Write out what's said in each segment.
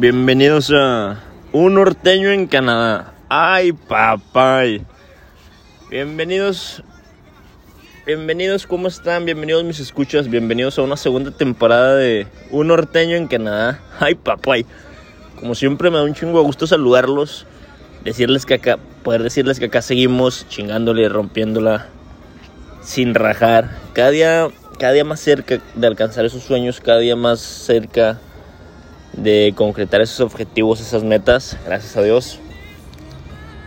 Bienvenidos a Un norteño en Canadá. Ay, papay. Bienvenidos. Bienvenidos, ¿cómo están? Bienvenidos mis escuchas. Bienvenidos a una segunda temporada de Un norteño en Canadá. Ay, papay. Como siempre me da un chingo de gusto saludarlos. Decirles que acá, poder decirles que acá seguimos chingándole, rompiéndola sin rajar. Cada día, cada día más cerca de alcanzar esos sueños, cada día más cerca de concretar esos objetivos, esas metas, gracias a Dios.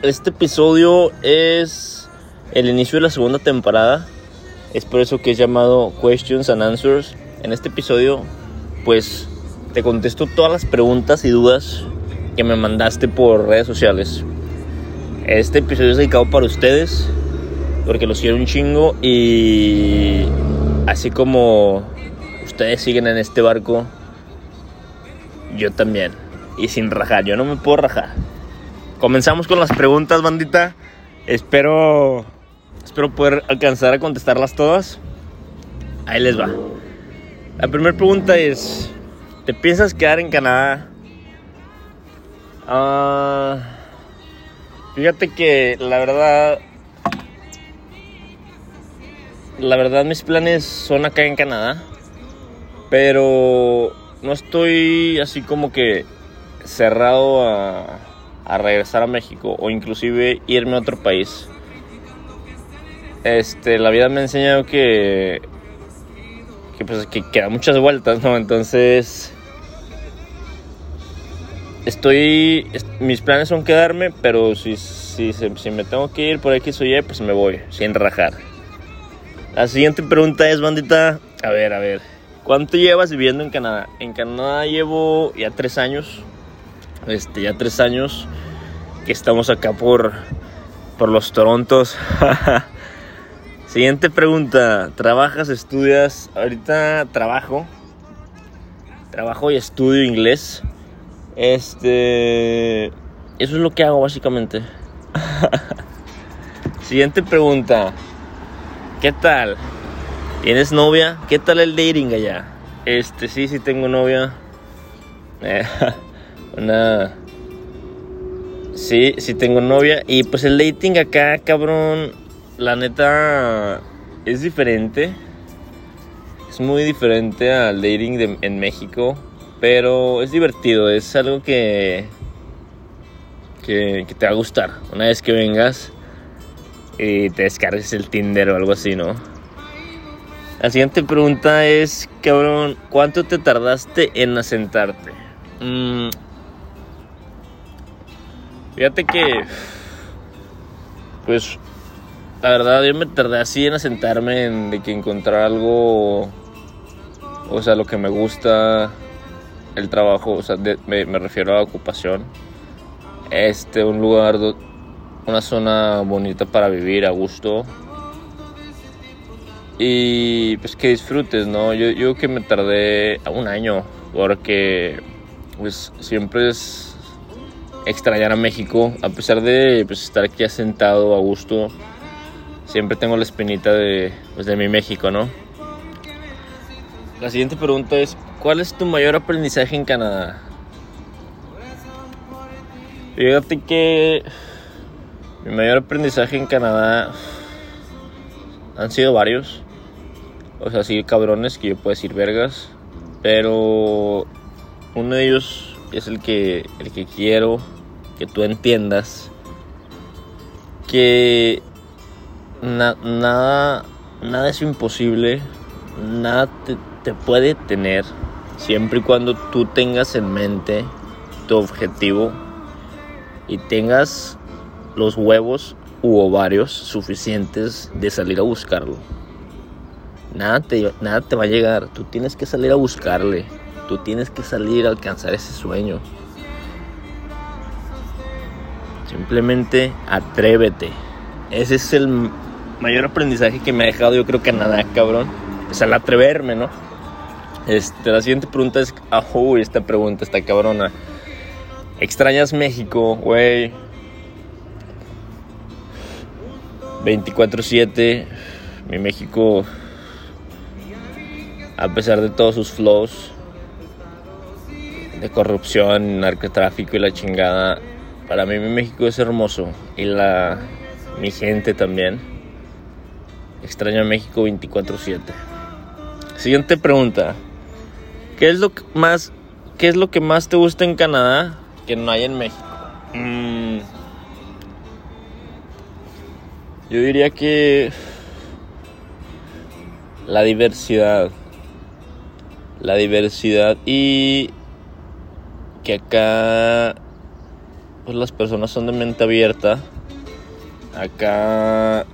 Este episodio es el inicio de la segunda temporada, es por eso que es llamado Questions and Answers. En este episodio, pues te contesto todas las preguntas y dudas que me mandaste por redes sociales. Este episodio es dedicado para ustedes, porque los quiero un chingo y así como ustedes siguen en este barco, yo también. Y sin rajar, yo no me puedo rajar. Comenzamos con las preguntas, bandita. Espero espero poder alcanzar a contestarlas todas. Ahí les va. La primera pregunta es, ¿te piensas quedar en Canadá? Ah, fíjate que la verdad la verdad mis planes son acá en Canadá, pero no estoy así como que cerrado a, a, regresar a México o inclusive irme a otro país. Este, la vida me ha enseñado que que pues que quedan muchas vueltas, ¿no? Entonces estoy mis planes son quedarme, pero si si, si me tengo que ir por X o Y, pues me voy sin rajar. La siguiente pregunta es, bandita, a ver, a ver, ¿Cuánto llevas viviendo en Canadá? En Canadá llevo ya tres años. Este, ya tres años que estamos acá por, por los Torontos. Siguiente pregunta. ¿Trabajas, estudias? Ahorita trabajo. Trabajo y estudio inglés. Este. Eso es lo que hago básicamente. Siguiente pregunta. ¿Qué tal? ¿Tienes novia? ¿Qué tal el dating allá? Este, sí, sí tengo novia. Eh, una... Sí, sí tengo novia. Y pues el dating acá, cabrón, la neta es diferente. Es muy diferente al dating de, en México. Pero es divertido, es algo que, que, que te va a gustar. Una vez que vengas y te descargues el Tinder o algo así, ¿no? La siguiente pregunta es, cabrón, ¿cuánto te tardaste en asentarte? Mm, fíjate que, pues, la verdad yo me tardé así en asentarme, en de que encontrar algo, o sea, lo que me gusta, el trabajo, o sea, me, me, refiero a la ocupación. Este, un lugar, una zona bonita para vivir a gusto, y pues que disfrutes, ¿no? Yo, yo que me tardé un año porque pues siempre es extrañar a México, a pesar de pues, estar aquí asentado a gusto, siempre tengo la espinita de, pues, de mi México, ¿no? La siguiente pregunta es, ¿cuál es tu mayor aprendizaje en Canadá? Fíjate que mi mayor aprendizaje en Canadá han sido varios. O sea, sí, cabrones que yo puedo decir vergas. Pero uno de ellos es el que, el que quiero que tú entiendas que nada, nada es imposible, nada te, te puede tener siempre y cuando tú tengas en mente tu objetivo y tengas los huevos u ovarios suficientes de salir a buscarlo. Nada te, nada te va a llegar, tú tienes que salir a buscarle, tú tienes que salir a alcanzar ese sueño. Simplemente atrévete. Ese es el mayor aprendizaje que me ha dejado yo creo que nada, cabrón. Es al atreverme, ¿no? Este, la siguiente pregunta es, ah, uy, esta pregunta está cabrona. ¿Extrañas México, güey? 24/7, mi México, a pesar de todos sus flows, de corrupción, narcotráfico y la chingada. Para mí México es hermoso y la mi gente también. Extraño a México 24/7. Siguiente pregunta. ¿Qué es lo que más qué es lo que más te gusta en Canadá que no hay en México? Mm, yo diría que la diversidad. La diversidad y que acá pues las personas son de mente abierta. Acá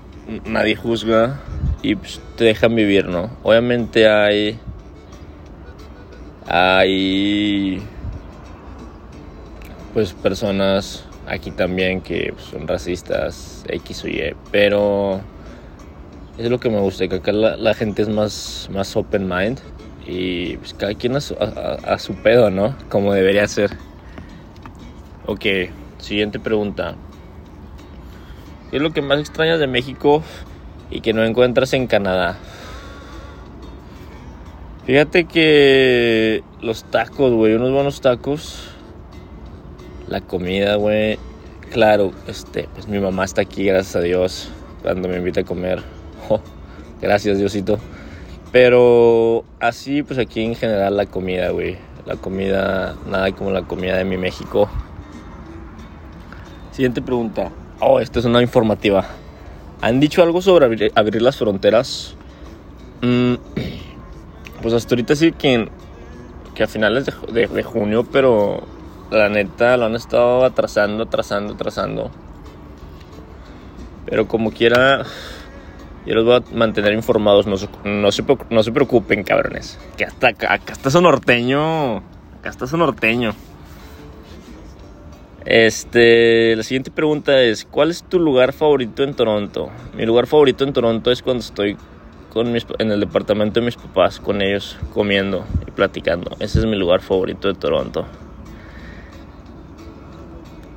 nadie juzga y pues, te dejan vivir, ¿no? Obviamente hay hay pues personas aquí también que son racistas X o Y, pero es lo que me gusta, que acá la, gente es más, más open mind y pues cada quien a su, a su pedo, ¿no? Como debería ser. Ok, siguiente pregunta. ¿Qué es lo que más extrañas de México y que no encuentras en Canadá? Fíjate que los tacos, güey, unos buenos tacos. La comida, güey. Claro, este, pues mi mamá está aquí, gracias a Dios, cuando me invita a comer. Oh, gracias, Diosito. Pero así, pues aquí en general la comida, güey. La comida, nada como la comida de mi México. Siguiente pregunta. Oh, esta es una informativa. ¿Han dicho algo sobre abrir, las fronteras? Mm, pues hasta ahorita sí que, que a finales de, junio, pero la neta lo han estado atrasando, atrasando, atrasando. Pero como quiera, yo los voy a mantener informados. No, no, se, no se preocupen, cabrones. Que hasta acá, acá está su norteño. Acá está su norteño. Este, la siguiente pregunta es, ¿cuál es tu lugar favorito en Toronto? Mi lugar favorito en Toronto es cuando estoy con mis, en el departamento de mis papás, con ellos comiendo y platicando. Ese es mi lugar favorito de Toronto.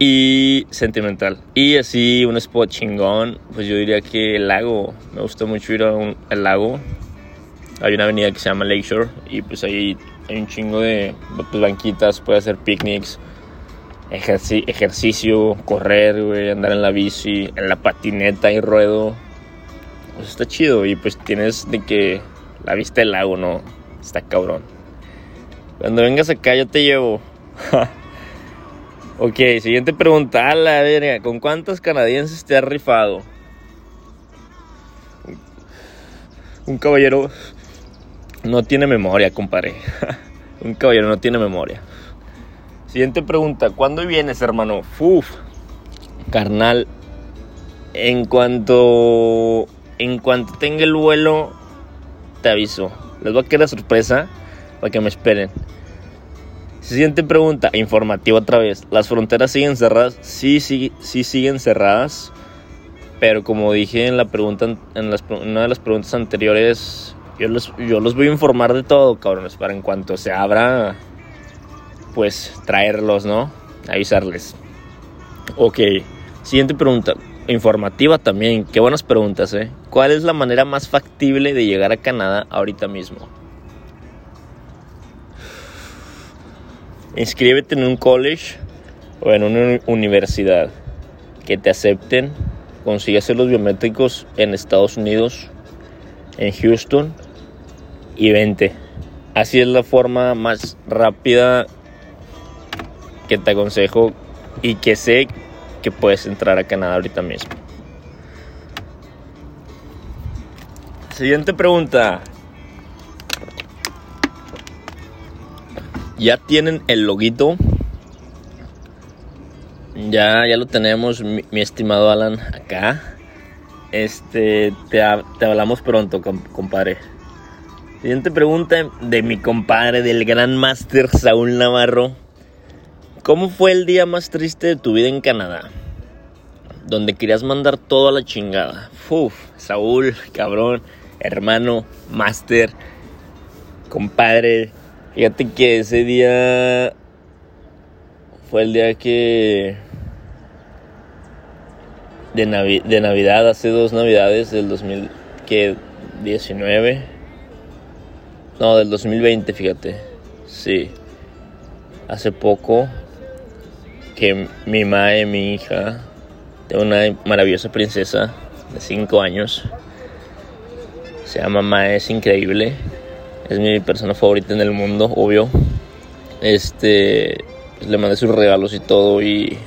Y sentimental. Y así un spot chingón, pues yo diría que el lago. Me gusta mucho ir al lago. Hay una avenida que se llama Lakeshore y pues ahí hay un chingo de pues, banquitas, puede hacer picnics ejercicio, correr, andar en la bici, en la patineta y ruedo. Pues está chido y pues tienes de que la vista del lago, ¿no? Está cabrón. Cuando vengas acá yo te llevo. ok, siguiente pregunta. A la verga, ¿con cuántos canadienses te has rifado? Un caballero no tiene memoria, compadre. Un caballero no tiene memoria. Siguiente pregunta, ¿cuándo vienes, hermano? Uf, carnal, en cuanto en cuanto tenga el vuelo te aviso. Les voy a quedar sorpresa para que me esperen. Siguiente pregunta, informativa otra vez. ¿Las fronteras siguen cerradas? Sí, sí, sí siguen cerradas. Pero como dije en la pregunta en las, una de las preguntas anteriores, yo los, yo los voy a informar de todo, cabrones, para en cuanto se abra pues traerlos, ¿no? Avisarles. Ok, siguiente pregunta. Informativa también, qué buenas preguntas, ¿eh? ¿Cuál es la manera más factible de llegar a Canadá ahorita mismo? Inscríbete en un college o en una universidad que te acepten. Consigue hacer los biométricos en Estados Unidos, en Houston y vente. Así es la forma más rápida que te aconsejo y que sé que puedes entrar a Canadá ahorita mismo. Siguiente pregunta. Ya tienen el loguito. Ya, ya lo tenemos, mi, estimado Alan, acá. Este, te, hablamos pronto, compadre. Siguiente pregunta de mi compadre, del gran máster Saúl Navarro. ¿Cómo fue el día más triste de tu vida en Canadá? Donde querías mandar todo a la chingada. Uf, Saúl, cabrón, hermano, máster, compadre. Fíjate que ese día fue el día que... De, de Navidad, hace dos Navidades del 2019. No, del 2020, fíjate. Sí hace poco que mi madre, mi hija, tengo una maravillosa princesa de 5 años. Se llama Mae, es increíble. Es mi persona favorita en el mundo, obvio. Este, pues, le mandé sus regalos y todo y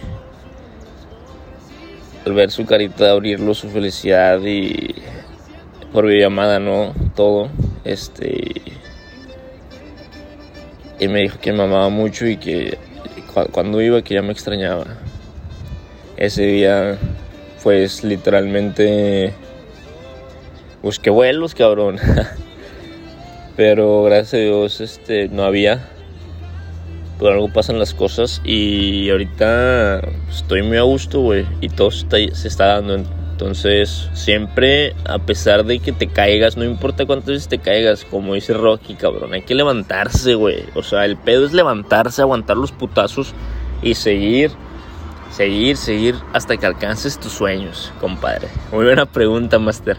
al ver su carita, abrirlo, su felicidad y por videollamada, ¿no? Todo. Este. Y me dijo que me amaba mucho y que cuando iba que ya me extrañaba. Ese día, pues literalmente busqué vuelos, cabrón. Pero gracias a Dios, este, no había por algo pasan las cosas y ahorita estoy muy a gusto, güey, y todo se está dando. Entonces, siempre, a pesar de que te caigas, no importa cuántas veces te caigas, como dice Rocky, cabrón, hay que levantarse, güey. O sea, el pedo es levantarse, aguantar los putazos y seguir, seguir, seguir hasta que alcances tus sueños, compadre. Muy buena pregunta, Master.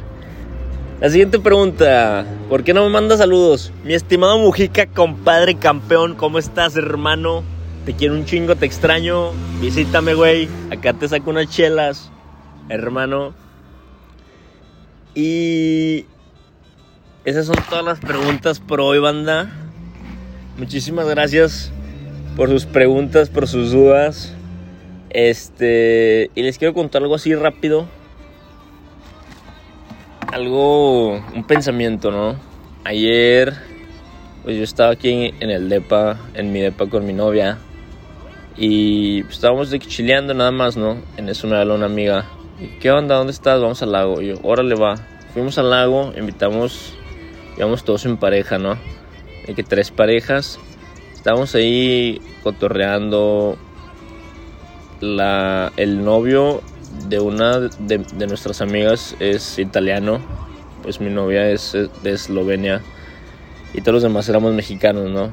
La siguiente pregunta, ¿por qué no me mandas saludos? Mi estimado Mujica, compadre campeón, ¿cómo estás, hermano? Te quiero un chingo, te extraño. Visítame, güey. Acá te saco unas chelas, hermano. Y esas son todas las preguntas por hoy, banda. Muchísimas gracias por sus preguntas, por sus dudas. Este, y les quiero contar algo así rápido algo, un pensamiento, ¿no? Ayer, pues yo estaba aquí en el DEPA, en mi DEPA con mi novia. Y pues, estábamos de chileando nada más, ¿no? En eso me habló una amiga. ¿Qué onda? ¿Dónde estás? Vamos al lago. Y yo, órale, va. Fuimos al lago, invitamos, íbamos todos en pareja, ¿no? Hay que tres parejas. Estábamos ahí cotorreando. La, el novio de una de, nuestras amigas es italiano, pues mi novia es de Eslovenia y todos los demás éramos mexicanos, ¿no?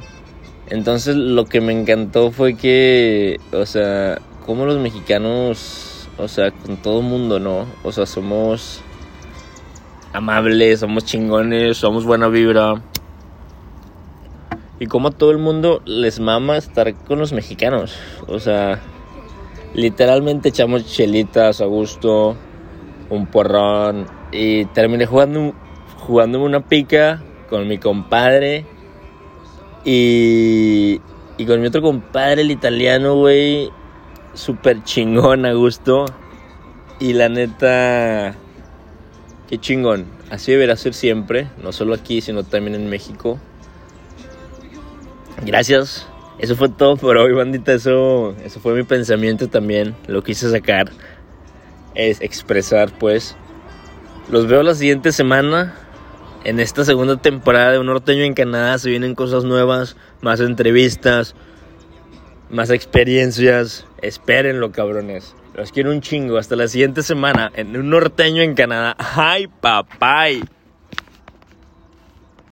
Entonces lo que me encantó fue que, o sea, como los mexicanos, o sea, con todo el mundo, ¿no? O sea, somos amables, somos chingones, somos buena vibra. Y como a todo el mundo les mama estar con los mexicanos. O sea, Literalmente echamos chelitas a gusto, un porrón y terminé jugando, jugándome una pica con mi compadre y, y con mi otro compadre, el italiano, güey, súper chingón a gusto. Y la neta, qué chingón. Así deberá ser siempre, no solo aquí, sino también en México. Gracias eso fue todo por hoy, bandita. Eso, eso fue mi pensamiento también. Lo quise sacar. Es expresar, pues. Los veo la siguiente semana. En esta segunda temporada de Un Norteño en Canadá se vienen cosas nuevas, más entrevistas, más experiencias. Espérenlo, cabrones. Los quiero un chingo. Hasta la siguiente semana en Un Norteño en Canadá. ¡Ay, papay!